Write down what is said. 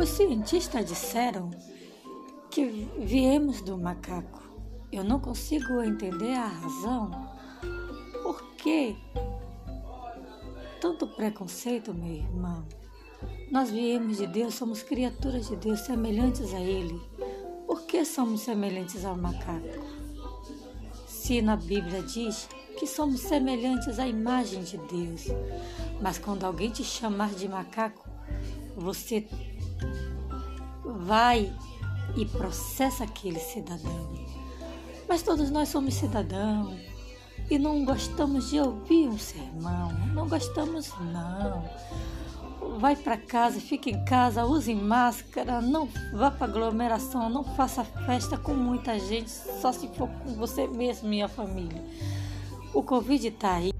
Os cientistas disseram que viemos do macaco. Eu não consigo entender a razão. Por que tanto preconceito, meu irmão? Nós viemos de Deus, somos criaturas de Deus, semelhantes a Ele. Por que somos semelhantes ao macaco? Se na Bíblia diz que somos semelhantes à imagem de Deus, mas quando alguém te chamar de macaco, você vai e processa aquele cidadão. Mas todos nós somos cidadãos e não gostamos de ouvir um sermão, não gostamos não. Vai para casa, fique em casa, use máscara, não vá para aglomeração, não faça festa com muita gente, só se for com você mesmo e a família. O Covid está aí.